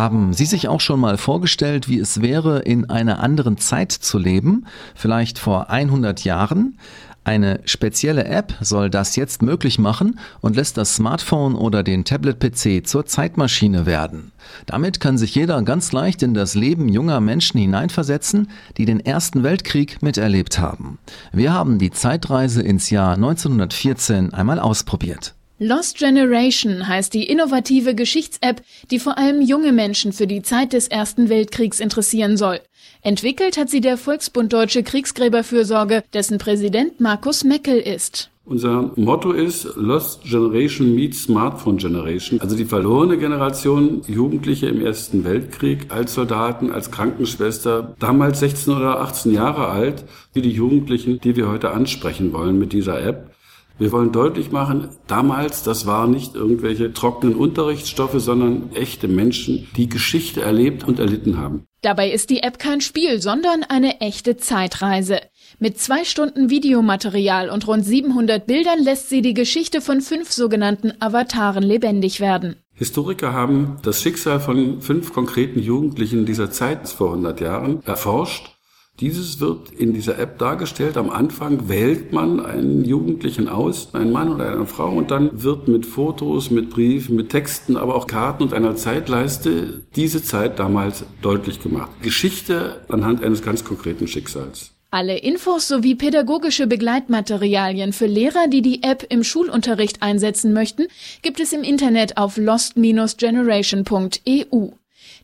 Haben Sie sich auch schon mal vorgestellt, wie es wäre, in einer anderen Zeit zu leben? Vielleicht vor 100 Jahren? Eine spezielle App soll das jetzt möglich machen und lässt das Smartphone oder den Tablet-PC zur Zeitmaschine werden. Damit kann sich jeder ganz leicht in das Leben junger Menschen hineinversetzen, die den Ersten Weltkrieg miterlebt haben. Wir haben die Zeitreise ins Jahr 1914 einmal ausprobiert. Lost Generation heißt die innovative Geschichts-App, die vor allem junge Menschen für die Zeit des Ersten Weltkriegs interessieren soll. Entwickelt hat sie der Volksbund Deutsche Kriegsgräberfürsorge, dessen Präsident Markus Meckel ist. Unser Motto ist Lost Generation meets Smartphone Generation, also die verlorene Generation, Jugendliche im Ersten Weltkrieg als Soldaten, als Krankenschwester, damals 16 oder 18 Jahre alt, wie die Jugendlichen, die wir heute ansprechen wollen mit dieser App. Wir wollen deutlich machen, damals, das waren nicht irgendwelche trockenen Unterrichtsstoffe, sondern echte Menschen, die Geschichte erlebt und erlitten haben. Dabei ist die App kein Spiel, sondern eine echte Zeitreise. Mit zwei Stunden Videomaterial und rund 700 Bildern lässt sie die Geschichte von fünf sogenannten Avataren lebendig werden. Historiker haben das Schicksal von fünf konkreten Jugendlichen dieser Zeit vor 100 Jahren erforscht dieses wird in dieser App dargestellt. Am Anfang wählt man einen Jugendlichen aus, einen Mann oder eine Frau, und dann wird mit Fotos, mit Briefen, mit Texten, aber auch Karten und einer Zeitleiste diese Zeit damals deutlich gemacht. Geschichte anhand eines ganz konkreten Schicksals. Alle Infos sowie pädagogische Begleitmaterialien für Lehrer, die die App im Schulunterricht einsetzen möchten, gibt es im Internet auf lost-generation.eu.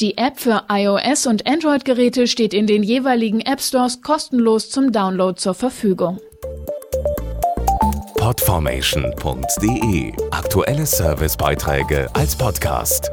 Die App für iOS und Android-Geräte steht in den jeweiligen App Stores kostenlos zum Download zur Verfügung. Podformation.de Aktuelle Servicebeiträge als Podcast.